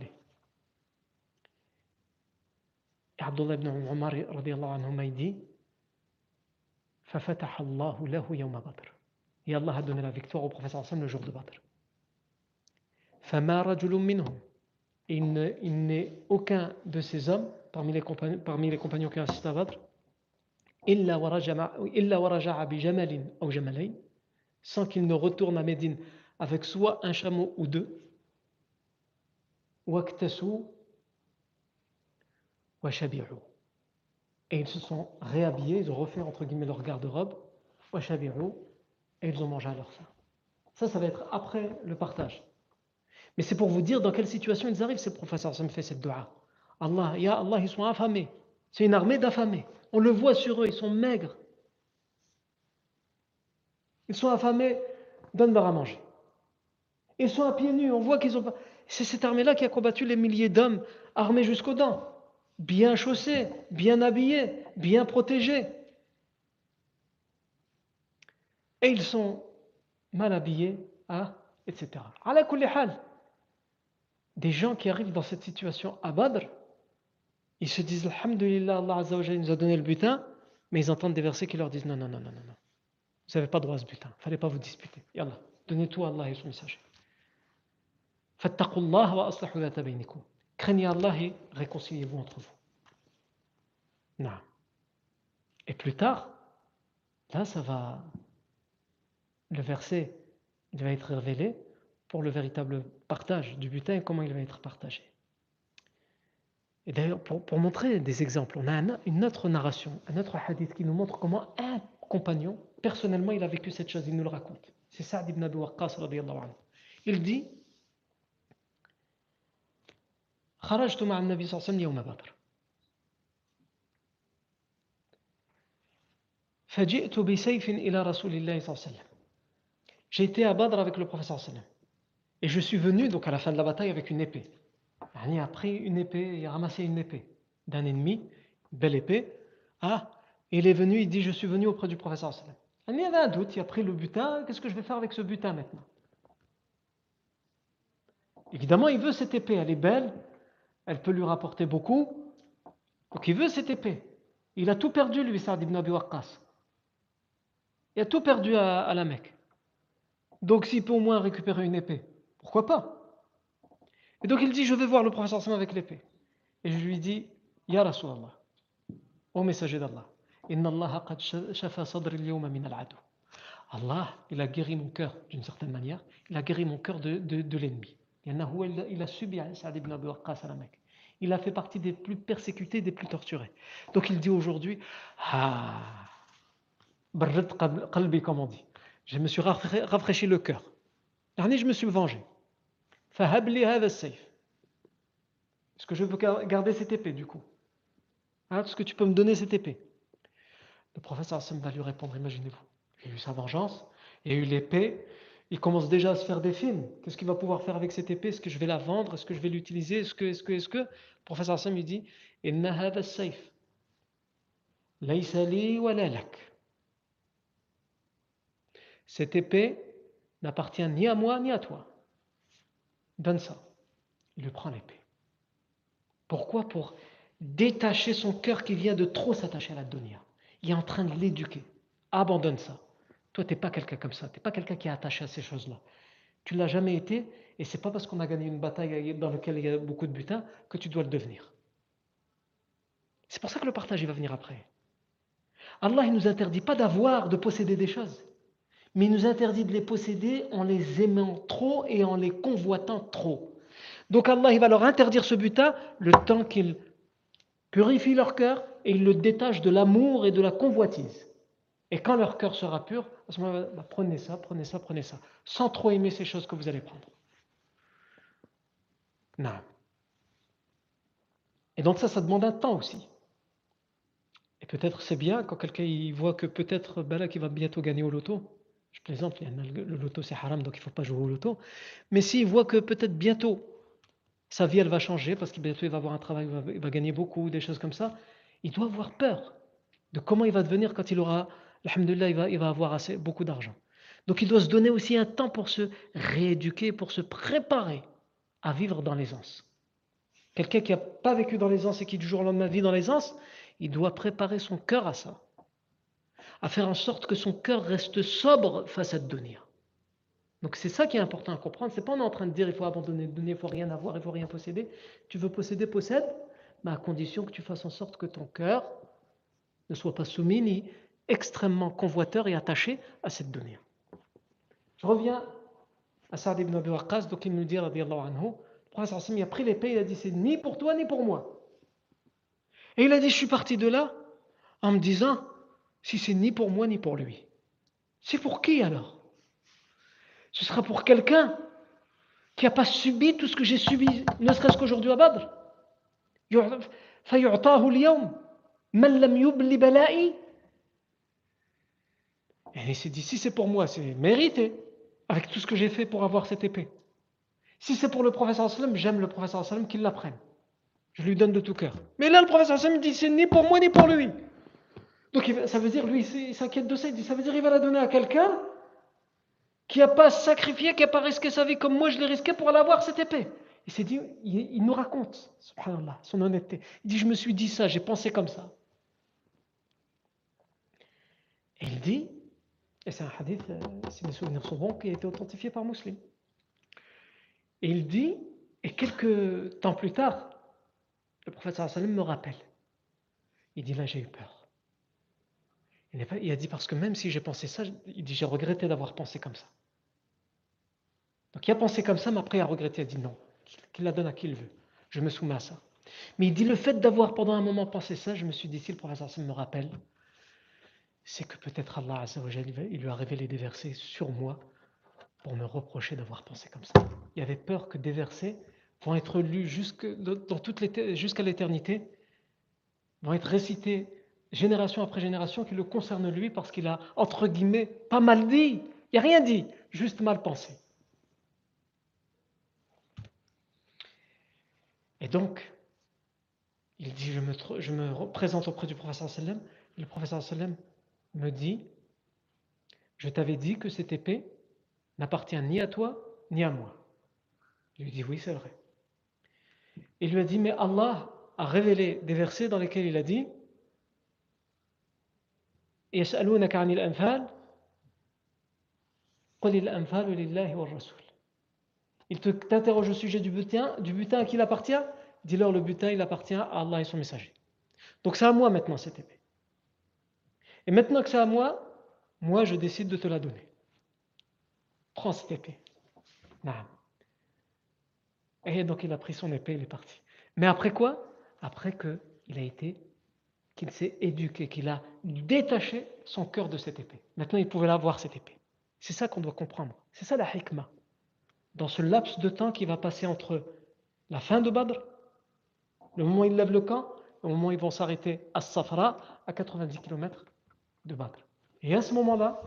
Abdullah ibn Umar anhu dit Et Allah a donné la victoire au prophète le jour de Badr. Il n'est aucun de ces hommes parmi les compagnons, parmi les compagnons qui assistent à Badr sans qu'il ne retourne à Médine avec soit un chameau ou deux et ils se sont réhabillés, ils ont refait entre guillemets leur garde-robe, et ils ont mangé à leur faim. Ça, ça va être après le partage. Mais c'est pour vous dire dans quelle situation ils arrivent, ces professeurs. Ça me fait cette dua. Allah, Ya Allah, ils sont affamés. C'est une armée d'affamés. On le voit sur eux, ils sont maigres. Ils sont affamés, donne-leur à manger. Ils sont à pieds nus, on voit qu'ils ont pas. C'est cette armée-là qui a combattu les milliers d'hommes armés jusqu'aux dents. Bien chaussés, bien habillés, bien protégés. Et ils sont mal habillés, hein, etc. Des gens qui arrivent dans cette situation à Badr, ils se disent Alhamdulillah, Allah Azza nous a donné le butin, mais ils entendent des versets qui leur disent non, non, non, non, non, non. Vous n'avez pas droit à ce butin, il fallait pas vous disputer. Yallah, donnez tout à Allah et son messager. Craignez Allah et réconciliez-vous entre vous. Non. Et plus tard, là, ça va. Le verset, il va être révélé pour le véritable partage du butin et comment il va être partagé. Et d'ailleurs, pour, pour, montrer des exemples, on a une autre narration, un autre hadith qui nous montre comment un compagnon, personnellement, il a vécu cette chose, il nous le raconte. C'est Saad ibn Abi Waqqas, il dit خرجت مع النبي صلى الله عليه وسلم يوم بدر فجئت بسيف إلى رسول الله صلى الله عليه وسلم J'ai été à Badr avec le professeur sallam. Et je suis venu donc à la fin de la bataille avec une épée. Il a pris une épée, il a ramassé une épée d'un ennemi, une belle épée. Ah, et il est venu, il dit Je suis venu auprès du professeur sallam. Il y avait un doute, il a pris le butin, qu'est-ce que je vais faire avec ce butin maintenant Évidemment, il veut cette épée, elle est belle, elle peut lui rapporter beaucoup. Donc il veut cette épée. Il a tout perdu, lui, Saad ibn Abi Waqqas. Il a tout perdu à, la Mecque. Donc s'il peut au moins récupérer une épée, pourquoi pas? Et donc il dit, je vais voir le professeur avec l'épée. Et je lui dis, Ya Rasulallah, ô messager d'Allah, Inna Allah shafa sadri min al Allah, il a guéri mon cœur d'une certaine manière, il a guéri mon cœur de l'ennemi. Il a subi Saad ibn Abi Waqqas à la Mecque. Il a fait partie des plus persécutés, des plus torturés. Donc il dit aujourd'hui, ah, comme on dit. Je me suis rafraîchi le cœur. Je me suis vengé. Est-ce que je veux garder cette épée du coup? Hein, Est-ce que tu peux me donner cette épée? Le professeur Hassan va lui répondre, imaginez-vous. Il a eu sa vengeance, il a eu l'épée, il commence déjà à se faire des films. Qu'est-ce qu'il va pouvoir faire avec cette épée? Est-ce que je vais la vendre? Est-ce que je vais l'utiliser? Est-ce que, est-ce que, est-ce que? Le professeur Hassan lui dit Cette épée n'appartient ni à moi ni à toi. Donne ça. Il lui prend l'épée. Pourquoi? Pour détacher son cœur qui vient de trop s'attacher à la dunya. Il est en train de l'éduquer. Abandonne ça. Toi, tu n'es pas quelqu'un comme ça. Tu n'es pas quelqu'un qui est attaché à ces choses-là. Tu ne l'as jamais été, et c'est pas parce qu'on a gagné une bataille dans laquelle il y a beaucoup de butin que tu dois le devenir. C'est pour ça que le partage, il va venir après. Allah, il nous interdit pas d'avoir, de posséder des choses, mais il nous interdit de les posséder en les aimant trop et en les convoitant trop. Donc Allah, il va leur interdire ce butin le temps qu'il purifie leur cœur et il le détache de l'amour et de la convoitise. Et quand leur cœur sera pur, à ce moment-là, bah, prenez ça, prenez ça, prenez ça, sans trop aimer ces choses que vous allez prendre. Non. Et donc ça, ça demande un temps aussi. Et peut-être c'est bien quand quelqu'un voit que peut-être ben là qu'il va bientôt gagner au loto. Je plaisante, le loto c'est haram donc il ne faut pas jouer au loto. Mais s'il voit que peut-être bientôt sa vie elle va changer parce qu'il bientôt il va avoir un travail, il va, il va gagner beaucoup, des choses comme ça, il doit avoir peur de comment il va devenir quand il aura Alhamdulillah, il va, il va avoir assez, beaucoup d'argent. Donc il doit se donner aussi un temps pour se rééduquer, pour se préparer à vivre dans l'aisance. Quelqu'un qui n'a pas vécu dans l'aisance et qui du jour au lendemain vit dans l'aisance, il doit préparer son cœur à ça. À faire en sorte que son cœur reste sobre face à devenir. Donc c'est ça qui est important à comprendre. C'est pas on est en train de dire il faut abandonner le il faut rien avoir, il faut rien posséder. Tu veux posséder, possède, mais à condition que tu fasses en sorte que ton cœur ne soit pas soumis ni extrêmement convoiteur et attaché à cette donnée. Je reviens à Saad ibn Abi Waqqas, donc il nous dit, anhu, le prophète il a pris l'épée, il a dit, c'est ni pour toi ni pour moi. Et il a dit, je suis parti de là en me disant, si c'est ni pour moi ni pour lui, c'est pour qui alors? Ce sera pour quelqu'un qui n'a pas subi tout ce que j'ai subi, ne serait-ce qu'aujourd'hui à Badr. Et il s'est dit, si c'est pour moi, c'est mérité, avec tout ce que j'ai fait pour avoir cette épée. Si c'est pour le professeur sallam, j'aime le professeur sallam qu'il l'apprenne. Je lui donne de tout cœur. Mais là, le professeur me dit c'est ni pour moi ni pour lui. Donc ça veut dire, lui, il s'inquiète de ça. Il dit ça veut dire qu'il va la donner à quelqu'un qui n'a pas sacrifié, qui n'a pas risqué sa vie comme moi je l'ai risqué pour aller avoir cette épée. Il s'est dit, il, nous raconte, son honnêteté. Il dit, je me suis dit ça, j'ai pensé comme ça. Et il dit, et c'est un hadith, euh, si mes souvenirs sont bons, qui a été authentifié par Muslim. Et il dit, et quelques temps plus tard, le prophète sallam me rappelle. Il dit, là j'ai eu peur. Il a dit, parce que même si j'ai pensé ça, il dit, j'ai regretté d'avoir pensé comme ça. Donc il a pensé comme ça, mais après il a regretté, il a dit non, qu'il la donne à qui il veut. Je me soumets à ça. Mais il dit le fait d'avoir pendant un moment pensé ça, je me suis dit, si le prophète me rappelle, c'est que peut-être Allah il lui a révélé des versets sur moi pour me reprocher d'avoir pensé comme ça. Il avait peur que des versets vont être lus jusqu'à l'éternité, vont être récités génération après génération qui le concernent lui parce qu'il a, entre guillemets, pas mal dit, il n'y a rien dit, juste mal pensé. Et donc, il dit, je me, je me présente auprès du professeur sallam, le professeur sallam me dit, je t'avais dit que cette épée n'appartient ni à toi ni à moi. Je lui dis, oui, c'est vrai. Il lui a dit, mais Allah a révélé des versets dans lesquels il a dit, il t'interroge au sujet du butin, du butin à qui il appartient? Dis-leur, le butin, il appartient à Allah et son messager. Donc c'est à moi maintenant cette épée. Et maintenant que c'est à moi, moi je décide de te la donner. Prends cette épée. Et donc il a pris son épée, il est parti. Mais après quoi? Après qu'il a été, qu'il s'est éduqué, qu'il a détaché son cœur de cette épée. Maintenant il pouvait l'avoir cette épée. C'est ça qu'on doit comprendre. C'est ça la hikmah dans ce laps de temps qui va passer entre la fin de Badr, le moment où ils lèvent le camp, et le moment où ils vont s'arrêter à Safra, à 90 km de battre. Et à ce moment-là,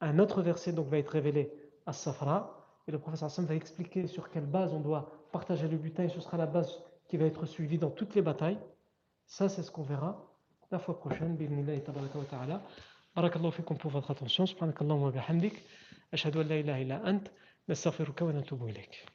un autre verset donc, va être révélé à Safra, et le professeur Hassan va expliquer sur quelle base on doit partager le butin, et ce sera la base qui va être suivie dans toutes les batailles. Ça, c'est ce qu'on verra la fois prochaine. Bismillah tabaraka wa ta'ala. Barakallahu fikum pour votre attention. Subhanakallahu wa bihamdik. Ashhadu an la ilaha illa ant. Nastaghfiruka wa natubu ilayk.